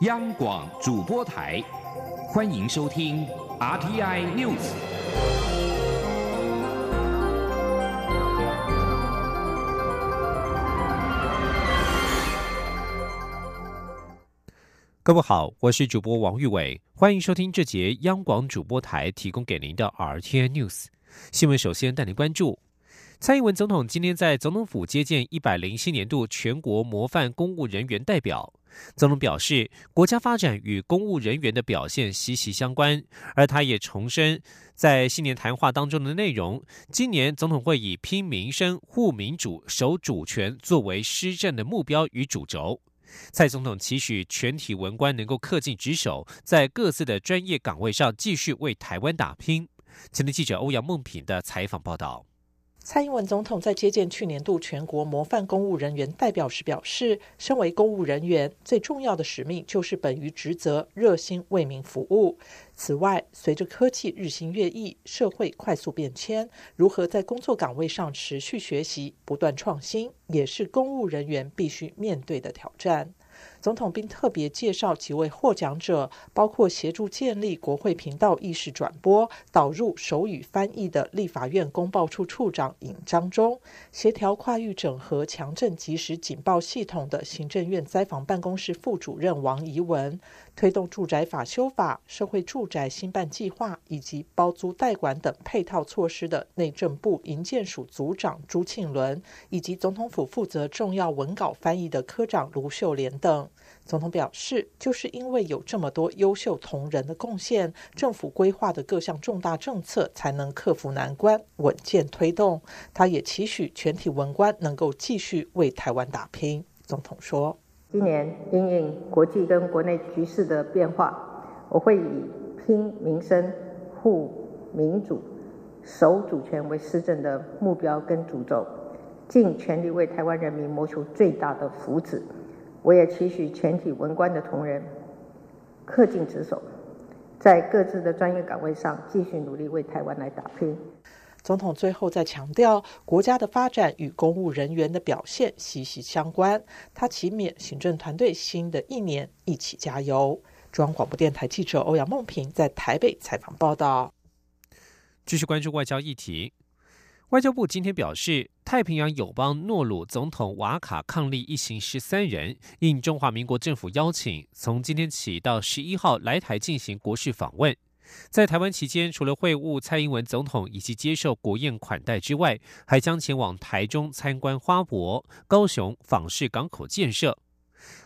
央广主播台，欢迎收听 RTI News。各位好，我是主播王玉伟，欢迎收听这节央广主播台提供给您的 RTI News 新闻。首先带您关注。蔡英文总统今天在总统府接见一百零七年度全国模范公务人员代表。总统表示，国家发展与公务人员的表现息息相关。而他也重申，在新年谈话当中的内容，今年总统会以拼民生、护民主、守主权作为施政的目标与主轴。蔡总统期许全体文官能够恪尽职守，在各自的专业岗位上继续为台湾打拼。前的记者欧阳梦平的采访报道。蔡英文总统在接见去年度全国模范公务人员代表时表示，身为公务人员，最重要的使命就是本于职责，热心为民服务。此外，随着科技日新月异，社会快速变迁，如何在工作岗位上持续学习、不断创新，也是公务人员必须面对的挑战。总统并特别介绍几位获奖者，包括协助建立国会频道意识转播、导入手语翻译的立法院公报处处长尹章忠，协调跨域整合强震及时警报系统的行政院灾防办公室副主任王怡文。推动住宅法修法、社会住宅新办计划以及包租代管等配套措施的内政部营建署组长朱庆伦，以及总统府负责重要文稿翻译的科长卢秀莲等。总统表示，就是因为有这么多优秀同仁的贡献，政府规划的各项重大政策才能克服难关，稳健推动。他也期许全体文官能够继续为台湾打拼。总统说。今年因应国际跟国内局势的变化，我会以拼民生、护民主、守主权为施政的目标跟主轴，尽全力为台湾人民谋求最大的福祉。我也期许全体文官的同仁恪尽职守，在各自的专业岗位上继续努力为台湾来打拼。总统最后再强调，国家的发展与公务人员的表现息息相关。他期勉行政团队新的一年一起加油。中央广播电台记者欧阳梦平在台北采访报道。继续关注外交议题，外交部今天表示，太平洋友邦诺鲁总统瓦卡抗力一行十三人应中华民国政府邀请，从今天起到十一号来台进行国事访问。在台湾期间，除了会晤蔡英文总统以及接受国宴款待之外，还将前往台中参观花博、高雄访视港口建设。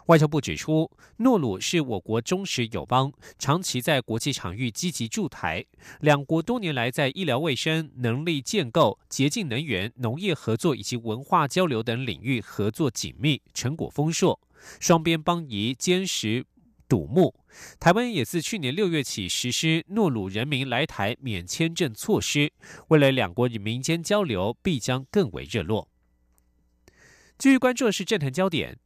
外交部指出，诺鲁是我国忠实友邦，长期在国际场域积极驻台，两国多年来在医疗卫生、能力建构、洁净能源、农业合作以及文化交流等领域合作紧密，成果丰硕，双边邦谊坚实。瞩目，台湾也自去年六月起实施诺鲁人民来台免签证措施，未来两国与民间交流必将更为热络。继续关注的是政坛焦点，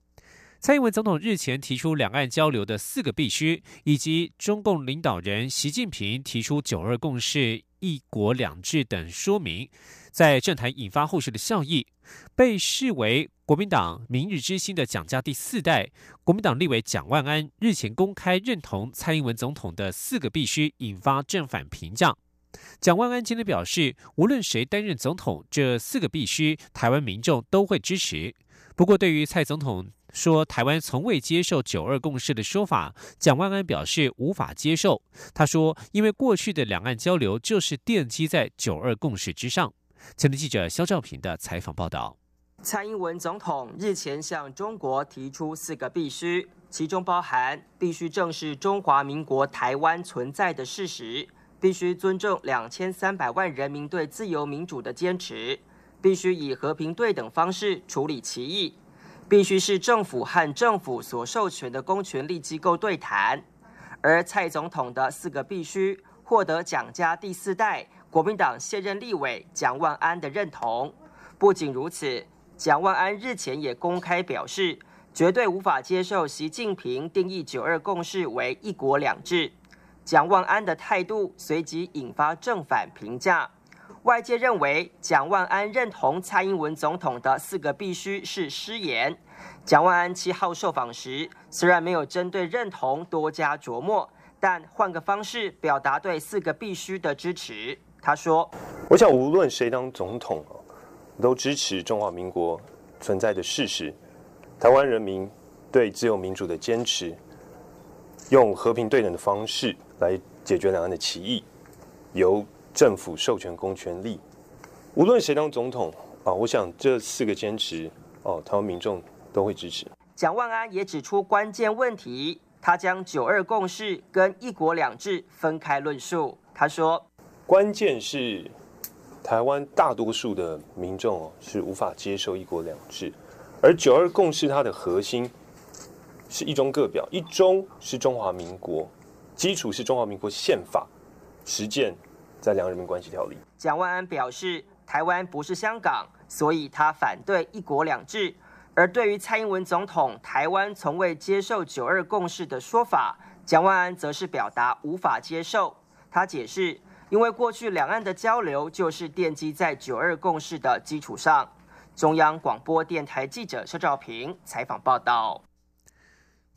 蔡英文总统日前提出两岸交流的四个必须，以及中共领导人习近平提出九二共识、一国两制等说明。在政坛引发后续的效益，被视为国民党明日之星的蒋家第四代国民党立委蒋万安日前公开认同蔡英文总统的四个必须，引发正反评价。蒋万安今天表示，无论谁担任总统，这四个必须，台湾民众都会支持。不过，对于蔡总统说台湾从未接受九二共识的说法，蒋万安表示无法接受。他说，因为过去的两岸交流就是奠基在九二共识之上。前的记者肖兆平的采访报道：蔡英文总统日前向中国提出四个必须，其中包含必须正视中华民国台湾存在的事实，必须尊重两千三百万人民对自由民主的坚持，必须以和平对等方式处理歧义，必须是政府和政府所授权的公权力机构对谈。而蔡总统的四个必须获得蒋家第四代。国民党现任立委蒋万安的认同。不仅如此，蒋万安日前也公开表示，绝对无法接受习近平定义“九二共识”为“一国两制”。蒋万安的态度随即引发正反评价。外界认为，蒋万安认同蔡英文总统的四个必须是失言，蒋万安七号受访时，虽然没有针对认同多加琢磨，但换个方式表达对四个必须的支持。他说：“我想无论谁当总统，都支持中华民国存在的事实，台湾人民对自由民主的坚持，用和平对等的方式来解决两岸的歧义，由政府授权公权力。无论谁当总统啊，我想这四个坚持哦，台湾民众。”都会支持。蒋万安也指出关键问题，他将“九二共识”跟“一国两制”分开论述。他说：“关键是台湾大多数的民众是无法接受‘一国两制’，而‘九二共识’它的核心是一中各表，一中是中华民国，基础是中华民国宪法，实践在两岸人民关系条例。”蒋万安表示，台湾不是香港，所以他反对“一国两制”。而对于蔡英文总统台湾从未接受“九二共识”的说法，蒋万安则是表达无法接受。他解释，因为过去两岸的交流就是奠基在“九二共识”的基础上。中央广播电台记者肖兆平采访报道。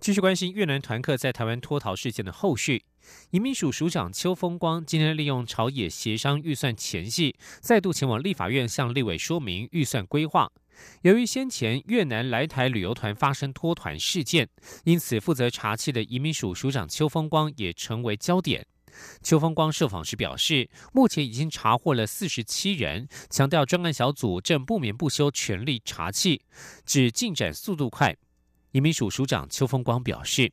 继续关心越南团客在台湾脱逃事件的后续，移民署署长邱风光今天利用朝野协商预算前夕，再度前往立法院向立委说明预算规划。由于先前越南来台旅游团发生脱团事件，因此负责查缉的移民署署长邱风光也成为焦点。邱风光受访时表示，目前已经查获了四十七人，强调专案小组正不眠不休全力查缉，指进展速度快。移民署署长邱风光表示，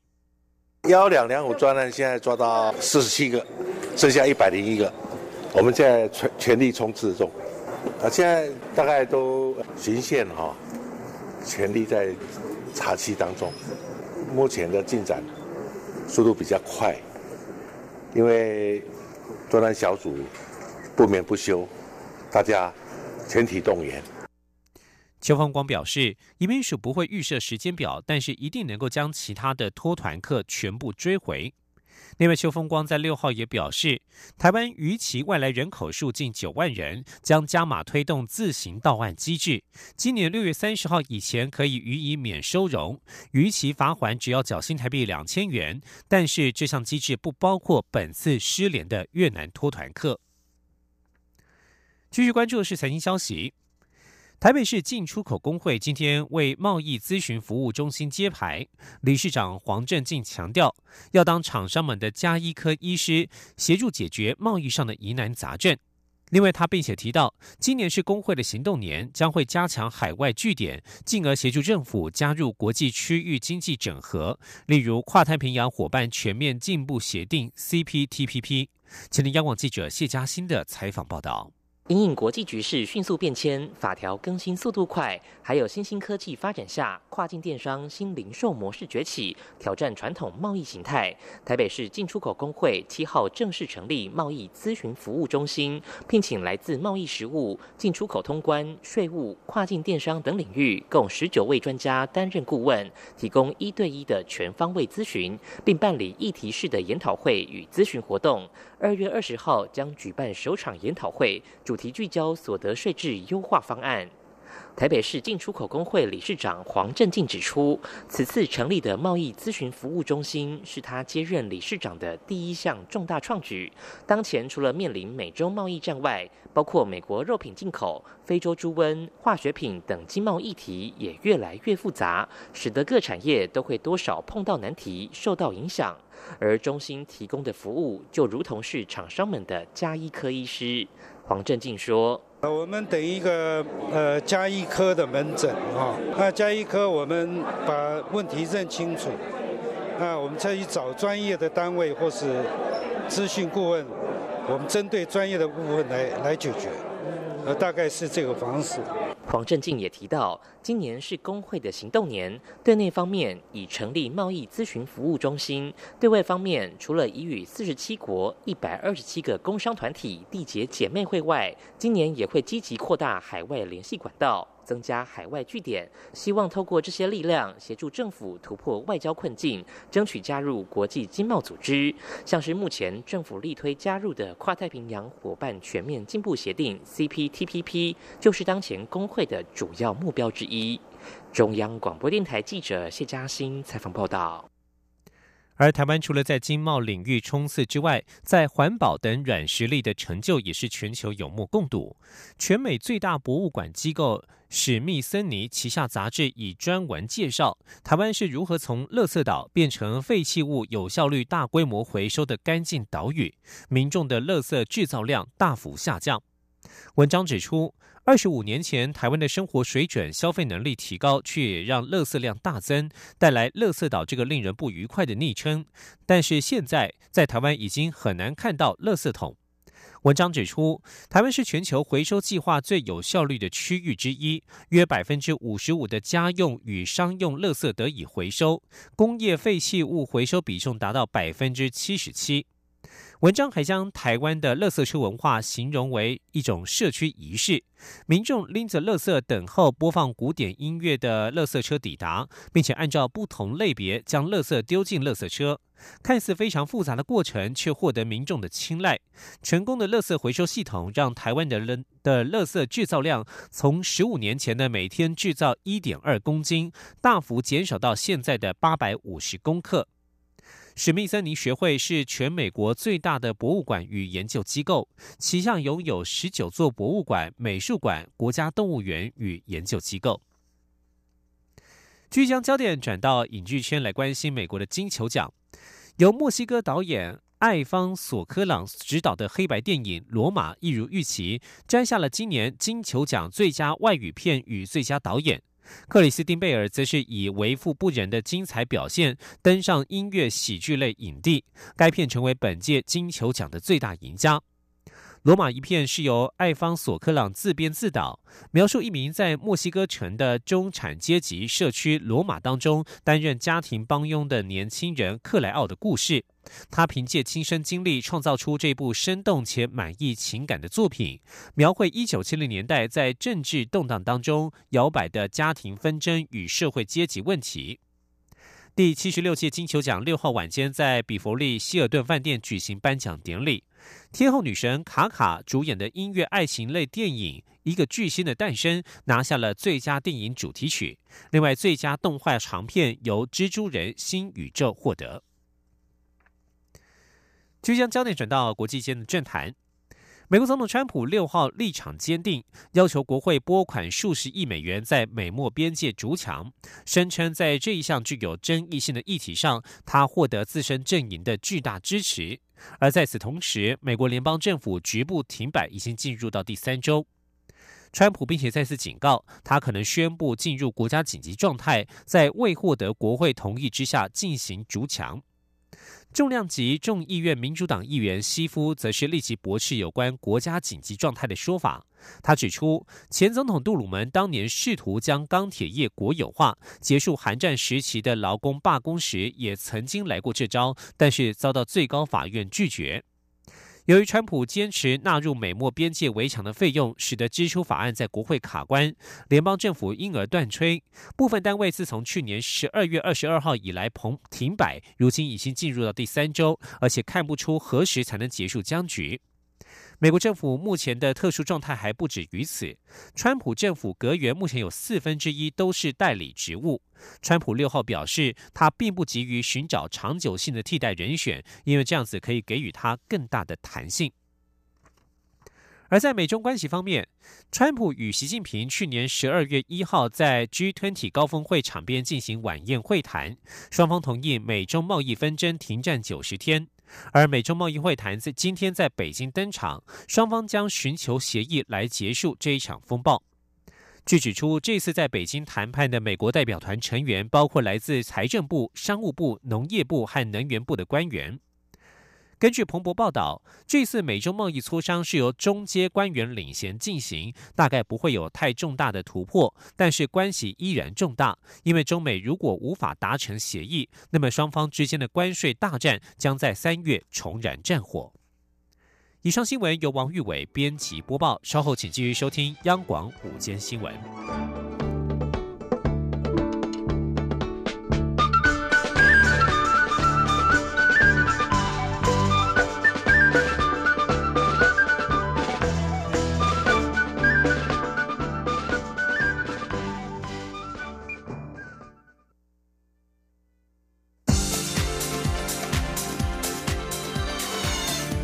幺两两五专案现在抓到四十七个，剩下一百零一个，我们现在全全力冲刺中。啊，现在大概都巡线哈，全力在查缉当中。目前的进展速度比较快，因为专案小组不眠不休，大家全体动员。邱方光表示，移民署不会预设时间表，但是一定能够将其他的脱团客全部追回。另外，邱风光在六号也表示，台湾逾期外来人口数近九万人，将加码推动自行到案机制。今年六月三十号以前可以予以免收容，逾期罚款只要缴新台币两千元。但是这项机制不包括本次失联的越南脱团客。继续关注的是财经消息。台北市进出口工会今天为贸易咨询服务中心揭牌，理事长黄振进强调，要当厂商们的加医科医师，协助解决贸易上的疑难杂症。另外，他并且提到，今年是工会的行动年，将会加强海外据点，进而协助政府加入国际区域经济整合，例如跨太平洋伙伴全面进步协定 （CPTPP）。前天央广记者谢嘉欣的采访报道。因应国际局势迅速变迁，法条更新速度快，还有新兴科技发展下，跨境电商新零售模式崛起，挑战传统贸易形态。台北市进出口工会七号正式成立贸易咨询服务中心，聘请来自贸易实务、进出口通关、税务、跨境电商等领域共十九位专家担任顾问，提供一对一的全方位咨询，并办理议题式的研讨会与咨询活动。二月二十号将举办首场研讨会，主题聚焦所得税制优化方案。台北市进出口工会理事长黄振进指出，此次成立的贸易咨询服务中心是他接任理事长的第一项重大创举。当前除了面临美洲贸易战外，包括美国肉品进口、非洲猪瘟、化学品等经贸议题也越来越复杂，使得各产业都会多少碰到难题，受到影响。而中心提供的服务就如同是厂商们的加医科医师。黄振进说。呃，我们等一个呃加医科的门诊啊，那加医科我们把问题认清楚，那我们再去找专业的单位或是咨询顾问，我们针对专业的部分来来解决，呃，大概是这个方式。黄振进也提到，今年是工会的行动年，对内方面已成立贸易咨询服务中心；对外方面，除了已与四十七国一百二十七个工商团体缔结姐妹会外，今年也会积极扩大海外联系管道。增加海外据点，希望透过这些力量协助政府突破外交困境，争取加入国际经贸组织。像是目前政府力推加入的跨太平洋伙伴全面进步协定 （CPTPP），就是当前工会的主要目标之一。中央广播电台记者谢嘉欣采访报道。而台湾除了在经贸领域冲刺之外，在环保等软实力的成就也是全球有目共睹。全美最大博物馆机构史密森尼旗下杂志以专文介绍，台湾是如何从垃圾岛变成废弃物有效率、大规模回收的干净岛屿，民众的垃圾制造量大幅下降。文章指出。二十五年前，台湾的生活水准、消费能力提高，却也让垃圾量大增，带来“垃圾岛”这个令人不愉快的昵称。但是现在，在台湾已经很难看到垃圾桶。文章指出，台湾是全球回收计划最有效率的区域之一，约百分之五十五的家用与商用垃圾得以回收，工业废弃物回收比重达到百分之七十七。文章还将台湾的垃圾车文化形容为一种社区仪式，民众拎着垃圾等候播放古典音乐的垃圾车抵达，并且按照不同类别将垃圾丢进垃圾车。看似非常复杂的过程，却获得民众的青睐。成功的垃圾回收系统让台湾的人的垃圾制造量从十五年前的每天制造一点二公斤，大幅减少到现在的八百五十公克。史密森尼学会是全美国最大的博物馆与研究机构，旗下拥有十九座博物馆、美术馆、国家动物园与研究机构。据将焦点转到影剧圈来关心美国的金球奖，由墨西哥导演艾方索科朗执导的黑白电影《罗马》一如预期摘下了今年金球奖最佳外语片与最佳导演。克里斯汀贝尔则是以为富不仁的精彩表现登上音乐喜剧类影帝，该片成为本届金球奖的最大赢家。罗马一片是由艾方索克朗自编自导，描述一名在墨西哥城的中产阶级社区罗马当中担任家庭帮佣的年轻人克莱奥的故事。他凭借亲身经历创造出这部生动且满意情感的作品，描绘一九七零年代在政治动荡当中摇摆的家庭纷争与社会阶级问题。第七十六届金球奖六号晚间在比佛利希尔顿饭店举行颁奖典礼，天后女神卡卡主演的音乐爱情类电影《一个巨星的诞生》拿下了最佳电影主题曲，另外最佳动画长片由《蜘蛛人：新宇宙》获得。就将焦点转到国际间的政坛。美国总统川普六号立场坚定，要求国会拨款数十亿美元在美墨边界筑墙，声称在这一项具有争议性的议题上，他获得自身阵营的巨大支持。而在此同时，美国联邦政府局部停摆已经进入到第三周。川普并且再次警告，他可能宣布进入国家紧急状态，在未获得国会同意之下进行筑墙。重量级众议院民主党议员西夫则是立即驳斥有关国家紧急状态的说法。他指出，前总统杜鲁门当年试图将钢铁业国有化，结束寒战时期的劳工罢工时，也曾经来过这招，但是遭到最高法院拒绝。由于川普坚持纳入美墨边界围墙的费用，使得支出法案在国会卡关，联邦政府因而断吹。部分单位自从去年十二月二十二号以来停停摆，如今已经进入到第三周，而且看不出何时才能结束僵局。美国政府目前的特殊状态还不止于此。川普政府阁员目前有四分之一都是代理职务。川普六号表示，他并不急于寻找长久性的替代人选，因为这样子可以给予他更大的弹性。而在美中关系方面，川普与习近平去年十二月一号在 G20 高峰会场边进行晚宴会谈，双方同意美中贸易纷争停战九十天。而美中贸易会谈在今天在北京登场，双方将寻求协议来结束这一场风暴。据指出，这次在北京谈判的美国代表团成员包括来自财政部、商务部、农业部和能源部的官员。根据彭博报道，这次美洲贸易磋商是由中阶官员领衔进行，大概不会有太重大的突破，但是关系依然重大。因为中美如果无法达成协议，那么双方之间的关税大战将在三月重燃战火。以上新闻由王玉伟编辑播报，稍后请继续收听央广午间新闻。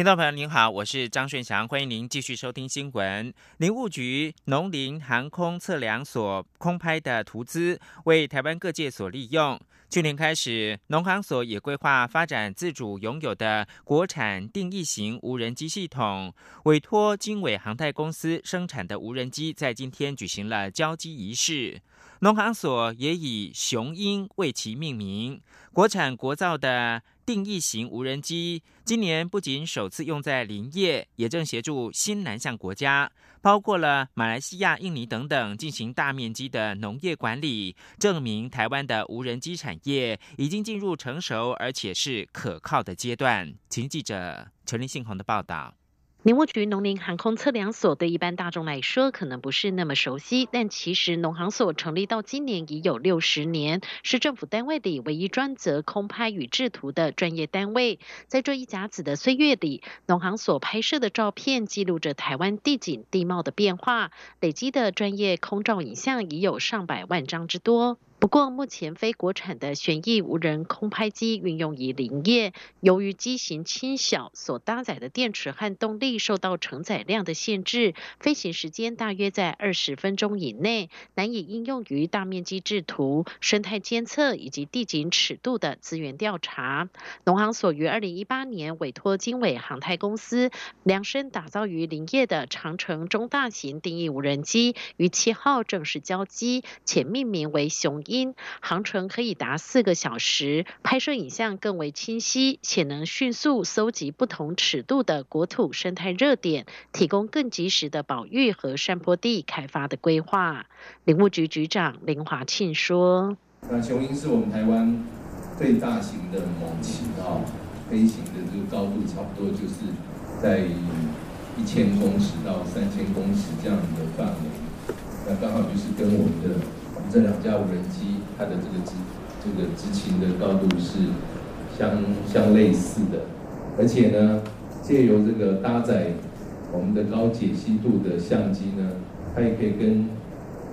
听众朋友您好，我是张顺祥，欢迎您继续收听新闻。林务局农林航空测量所空拍的图资为台湾各界所利用。去年开始，农航所也规划发展自主拥有的国产定义型无人机系统，委托经纬航太公司生产的无人机在今天举行了交机仪式。农航所也以“雄鹰”为其命名，国产国造的。定义型无人机今年不仅首次用在林业，也正协助新南向国家，包括了马来西亚、印尼等等，进行大面积的农业管理，证明台湾的无人机产业已经进入成熟而且是可靠的阶段。请记者陈立信宏的报道。林务局农林航空测量所对一般大众来说可能不是那么熟悉，但其实农航所成立到今年已有六十年，是政府单位里唯一专责空拍与制图的专业单位。在这一甲子的岁月里，农航所拍摄的照片记录着台湾地景地貌的变化，累积的专业空照影像已有上百万张之多。不过，目前非国产的旋翼无人空拍机运用于林业，由于机型轻小，所搭载的电池和动力受到承载量的限制，飞行时间大约在二十分钟以内，难以应用于大面积制图、生态监测以及地景尺度的资源调查。农行所于二零一八年委托经纬航太公司量身打造于林业的长城中大型定义无人机，于七号正式交机，且命名为“雄”。因航程可以达四个小时，拍摄影像更为清晰，且能迅速搜集不同尺度的国土生态热点，提供更及时的保育和山坡地开发的规划。林务局局长林华庆说：“那雄鹰是我们台湾最大型的猛禽啊，飞行的这个高度差不多就是在一千公尺到三千公尺这样的范围，那刚好就是跟我们的。”这两架无人机，它的这个执这个执勤的高度是相相类似的，而且呢，借由这个搭载我们的高解析度的相机呢，它也可以跟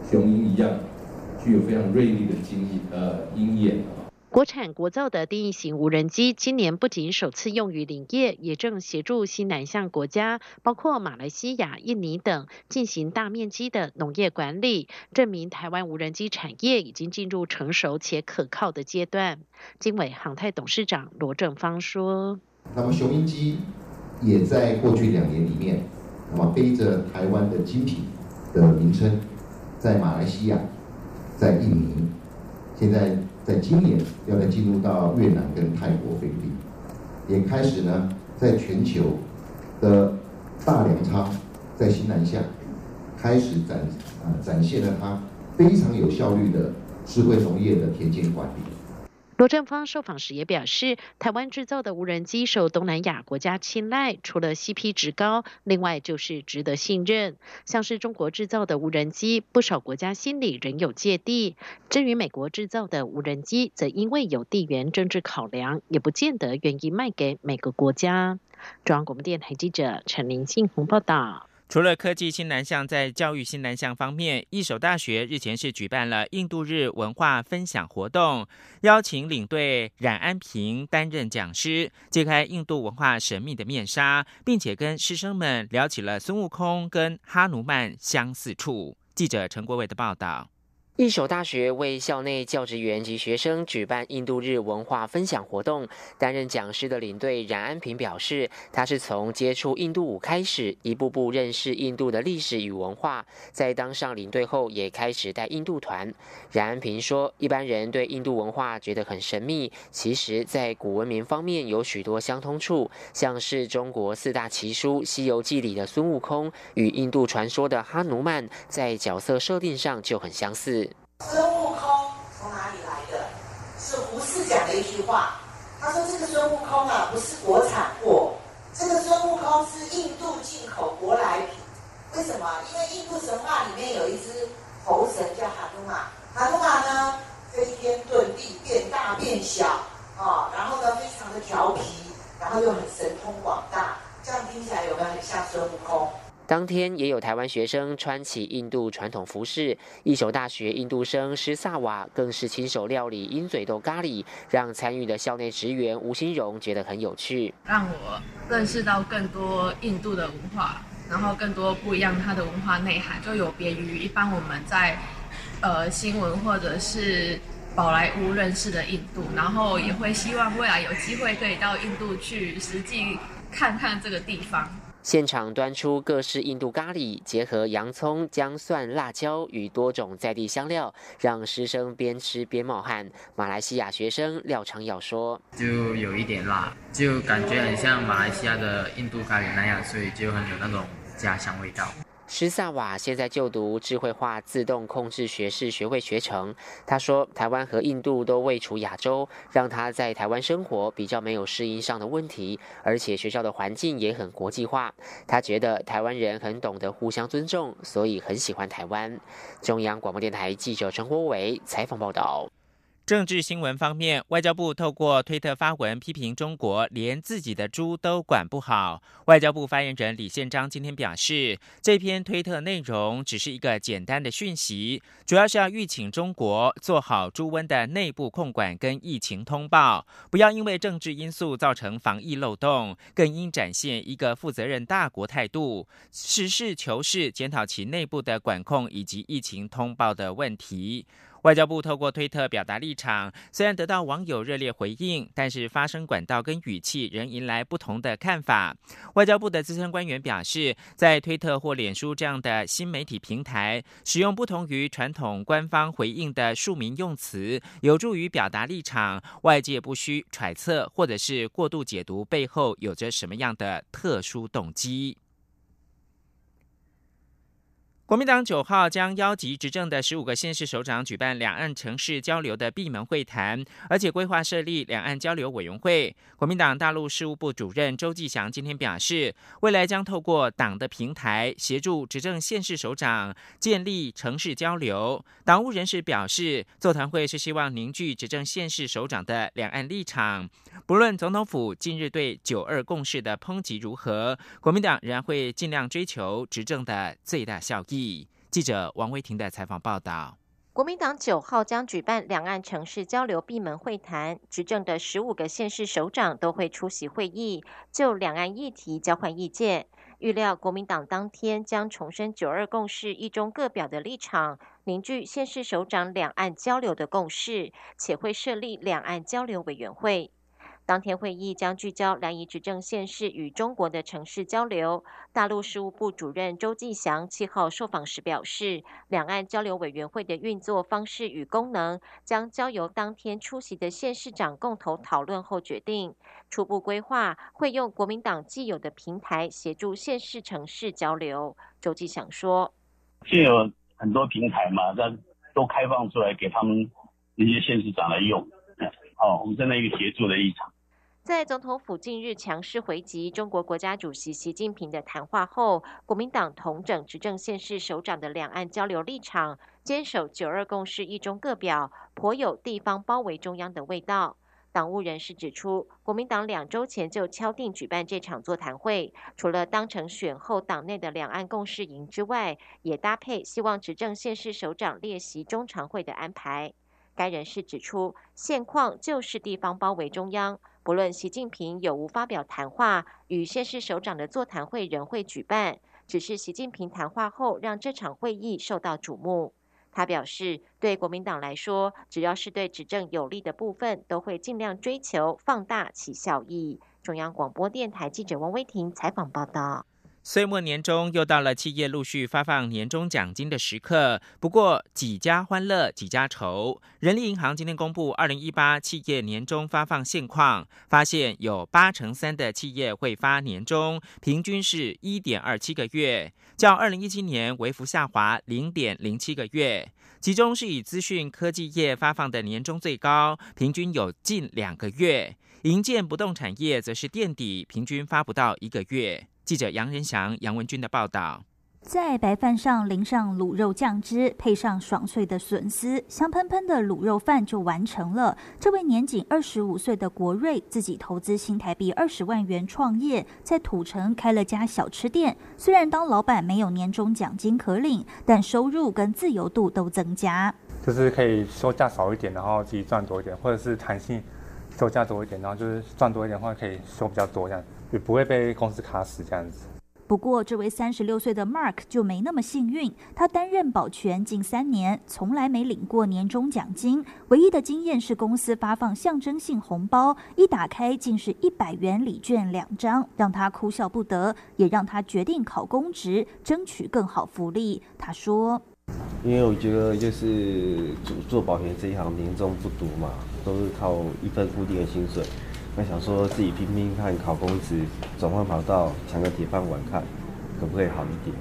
雄鹰一样，具有非常锐利的睛呃鹰眼。国产国造的定义型无人机今年不仅首次用于林业，也正协助新南向国家，包括马来西亚、印尼等进行大面积的农业管理，证明台湾无人机产业已经进入成熟且可靠的阶段。经纬航太董事长罗正芳说：“那么雄鹰机也在过去两年里面，那么背着台湾的精品的名称，在马来西亚、在印尼，现在。”在今年要能进入到越南跟泰国、飞地，也开始呢，在全球的大粮仓在西南下开始展啊展现了它非常有效率的智慧农业的田间管理。罗正芳受访时也表示，台湾制造的无人机受东南亚国家青睐，除了 CP 值高，另外就是值得信任。像是中国制造的无人机，不少国家心里仍有芥蒂；至于美国制造的无人机，则因为有地缘政治考量，也不见得愿意卖给每个国家。中央广播电台记者陈林信宏报道。除了科技新南向，在教育新南向方面，一所大学日前是举办了印度日文化分享活动，邀请领队冉安平担任讲师，揭开印度文化神秘的面纱，并且跟师生们聊起了孙悟空跟哈努曼相似处。记者陈国伟的报道。一所大学为校内教职员及学生举办印度日文化分享活动，担任讲师的领队冉安平表示，他是从接触印度舞开始，一步步认识印度的历史与文化。在当上领队后，也开始带印度团。冉安平说，一般人对印度文化觉得很神秘，其实，在古文明方面有许多相通处，像是中国四大奇书《西游记》里的孙悟空，与印度传说的哈努曼在角色设定上就很相似。孙悟空从哪里来的？是胡适讲的一句话。他说：“这个孙悟空啊，不是国产货，这个孙悟空是印度进口舶来品。为什么？因为印度神话里面有一只猴神叫哈努玛，哈努玛呢飞天遁地，变大变小啊，然后呢非常的调皮，然后又很神通广大。这样听起来有没有很像孙悟空？”当天也有台湾学生穿起印度传统服饰，一所大学印度生施萨瓦更是亲手料理鹰嘴豆咖喱，让参与的校内职员吴新荣觉得很有趣，让我认识到更多印度的文化，然后更多不一样它的文化内涵，就有别于一般我们在呃新闻或者是宝莱坞认识的印度，然后也会希望未来有机会可以到印度去实际看看这个地方。现场端出各式印度咖喱，结合洋葱、姜、蒜、辣椒与多种在地香料，让师生边吃边冒汗。马来西亚学生廖长耀说：“就有一点辣，就感觉很像马来西亚的印度咖喱那样，所以就很有那种家乡味道。”施萨瓦现在就读智慧化自动控制学士学位学程。他说：“台湾和印度都位处亚洲，让他在台湾生活比较没有适应上的问题，而且学校的环境也很国际化。他觉得台湾人很懂得互相尊重，所以很喜欢台湾。”中央广播电台记者陈国伟采访报道。政治新闻方面，外交部透过推特发文批评中国连自己的猪都管不好。外交部发言人李宪章今天表示，这篇推特内容只是一个简单的讯息，主要是要预请中国做好猪瘟的内部控管跟疫情通报，不要因为政治因素造成防疫漏洞，更应展现一个负责任大国态度，实事求是检讨其内部的管控以及疫情通报的问题。外交部透过推特表达立场，虽然得到网友热烈回应，但是发声管道跟语气仍迎来不同的看法。外交部的资深官员表示，在推特或脸书这样的新媒体平台，使用不同于传统官方回应的庶民用词，有助于表达立场，外界不需揣测或者是过度解读背后有着什么样的特殊动机。国民党九号将邀集执政的十五个县市首长举办两岸城市交流的闭门会谈，而且规划设立两岸交流委员会。国民党大陆事务部主任周继祥今天表示，未来将透过党的平台协助执政县市首长建立城市交流。党务人士表示，座谈会是希望凝聚执政县市首长的两岸立场。不论总统府近日对九二共识的抨击如何，国民党仍然会尽量追求执政的最大效益。记者王维婷的采访报道：国民党九号将举办两岸城市交流闭门会谈，执政的十五个县市首长都会出席会议，就两岸议题交换意见。预料国民党当天将重申九二共识一中各表的立场，凝聚县市首长两岸交流的共识，且会设立两岸交流委员会。当天会议将聚焦两宜执政县市与中国的城市交流。大陆事务部主任周继祥七号受访时表示，两岸交流委员会的运作方式与功能将交由当天出席的县市长共同讨论后决定。初步规划会用国民党既有的平台协助县市城市交流。周继祥说：“现有很多平台嘛，那都开放出来给他们那些县市长来用。好，我们在那个协助的一场。”在总统府近日强势回击中国国家主席习近平的谈话后，国民党同整执政县市首长的两岸交流立场，坚守九二共识一中各表，颇有地方包围中央的味道。党务人士指出，国民党两周前就敲定举办这场座谈会，除了当成选后党内的两岸共识营之外，也搭配希望执政县市首长列席中常会的安排。该人士指出，现况就是地方包围中央。不论习近平有无发表谈话，与县市首长的座谈会仍会举办。只是习近平谈话后，让这场会议受到瞩目。他表示，对国民党来说，只要是对执政有利的部分，都会尽量追求放大其效益。中央广播电台记者王威婷采访报道。岁末年终又到了企业陆续发放年终奖金的时刻，不过几家欢乐几家愁。人力银行今天公布二零一八企业年终发放现况，发现有八成三的企业会发年终，平均是一点二七个月，较二零一七年微幅下滑零点零七个月。其中是以资讯科技业发放的年终最高，平均有近两个月；营建不动产业则是垫底，平均发不到一个月。记者杨仁祥、杨文军的报道。在白饭上淋上卤肉酱汁，配上爽脆的笋丝，香喷喷的卤肉饭就完成了。这位年仅二十五岁的国瑞，自己投资新台币二十万元创业，在土城开了家小吃店。虽然当老板没有年终奖金可领，但收入跟自由度都增加。就是可以收价少一点，然后自己赚多一点，或者是弹性收价多一点，然后就是赚多一点的话，可以收比较多这样，也不会被公司卡死这样子。不过，这位三十六岁的 Mark 就没那么幸运。他担任保全近三年，从来没领过年终奖金。唯一的经验是公司发放象征性红包，一打开竟是一百元礼券两张，让他哭笑不得，也让他决定考公职，争取更好福利。他说：“因为我觉得就是做做保全这一行，年终不读嘛，都是靠一份固定的薪水。”那想说自己拼拼看，考公职，转换跑道，抢个铁饭碗，看可不可以好一点。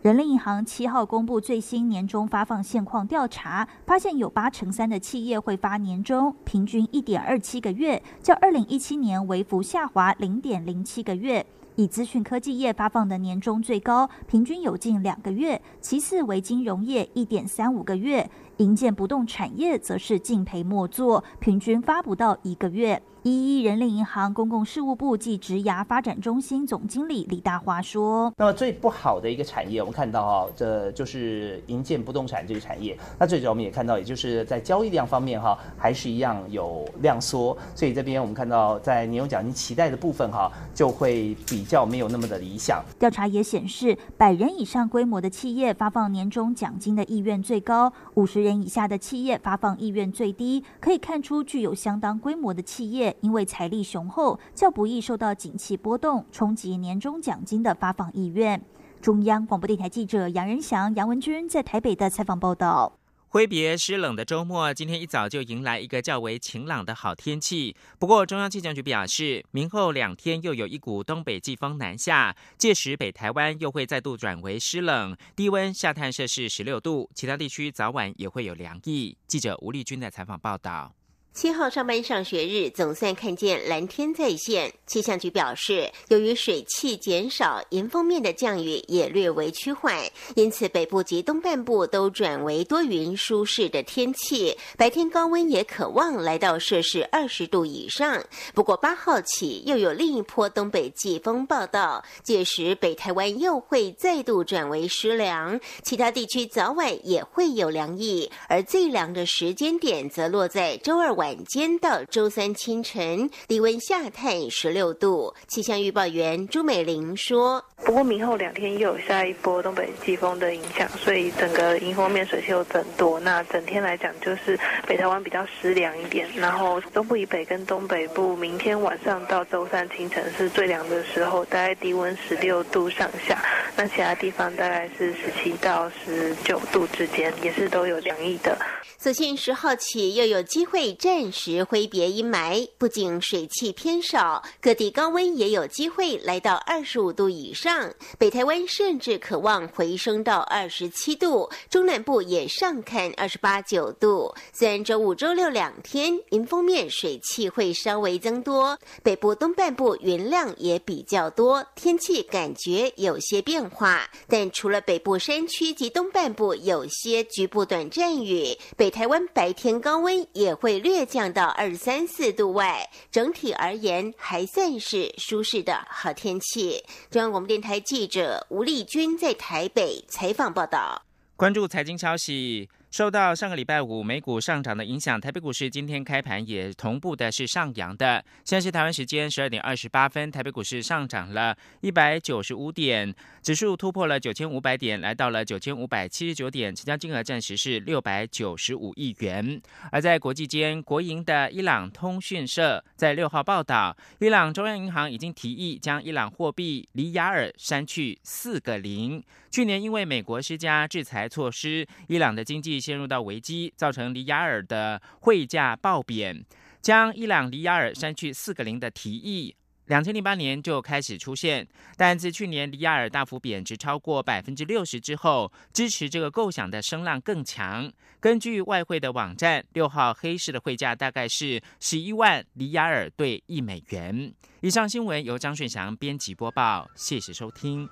人力银行七号公布最新年终发放现况调查，发现有八成三的企业会发年终，平均一点二七个月，较二零一七年微幅下滑零点零七个月。以资讯科技业发放的年终最高，平均有近两个月，其次为金融业一点三五个月，营建不动产业则是敬陪末座，平均发不到一个月。一一人力银行公共事务部暨职涯发展中心总经理李大华说：“那么最不好的一个产业，我们看到哈，这就是营建不动产这个产业。那最主要我们也看到，也就是在交易量方面哈，还是一样有量缩。所以这边我们看到，在年终奖金期待的部分哈，就会比较没有那么的理想。调查也显示，百人以上规模的企业发放年终奖金的意愿最高，五十人以下的企业发放意愿最低。可以看出，具有相当规模的企业。”因为财力雄厚，较不易受到景气波动冲击年终奖金的发放意愿。中央广播电台记者杨仁祥、杨文君在台北的采访报道。挥别湿冷的周末，今天一早就迎来一个较为晴朗的好天气。不过，中央气象局表示，明后两天又有一股东北季风南下，届时北台湾又会再度转为湿冷，低温下探摄氏十六度，其他地区早晚也会有凉意。记者吴丽君的采访报道。七号上班上学日，总算看见蓝天再现。气象局表示，由于水汽减少，迎风面的降雨也略为趋缓，因此北部及东半部都转为多云舒适的天气。白天高温也可望来到摄氏二十度以上。不过八号起又有另一波东北季风报道，届时北台湾又会再度转为湿凉，其他地区早晚也会有凉意，而最凉的时间点则落在周二晚。晚间到周三清晨，低温下探十六度。气象预报员朱美玲说：“不过明后两天又有下一波东北季风的影响，所以整个迎风面水汽又增多。那整天来讲，就是北台湾比较湿凉一点。然后中部以北跟东北部，明天晚上到周三清晨是最凉的时候，大概低温十六度上下。那其他地方大概是十七到十九度之间，也是都有凉意的。”所幸十号起又有机会暂时挥别阴霾，不仅水汽偏少，各地高温也有机会来到二十五度以上。北台湾甚至渴望回升到二十七度，中南部也上看二十八九度。虽然周五、周六两天迎风面水汽会稍微增多，北部东半部云量也比较多，天气感觉有些变化。但除了北部山区及东半部有些局部短暂雨，北台湾白天高温也会略降到二三四度外，整体而言还算是舒适的好天气。中央广播电台记者吴丽君在台北采访报道。关注财经消息。受到上个礼拜五美股上涨的影响，台北股市今天开盘也同步的是上扬的。现在是台湾时间十二点二十八分，台北股市上涨了一百九十五点，指数突破了九千五百点，来到了九千五百七十九点，成交金额暂时是六百九十五亿元。而在国际间，国营的伊朗通讯社在六号报道，伊朗中央银行已经提议将伊朗货币里亚尔删去四个零。去年因为美国施加制裁措施，伊朗的经济陷入到危机，造成里亚尔的汇价暴贬，将伊朗里亚尔删去四个零的提议，两千零八年就开始出现。但自去年里亚尔大幅贬值超过百分之六十之后，支持这个构想的声浪更强。根据外汇的网站，六号黑市的汇价大概是十一万里亚尔兑一美元。以上新闻由张顺祥编辑播报，谢谢收听。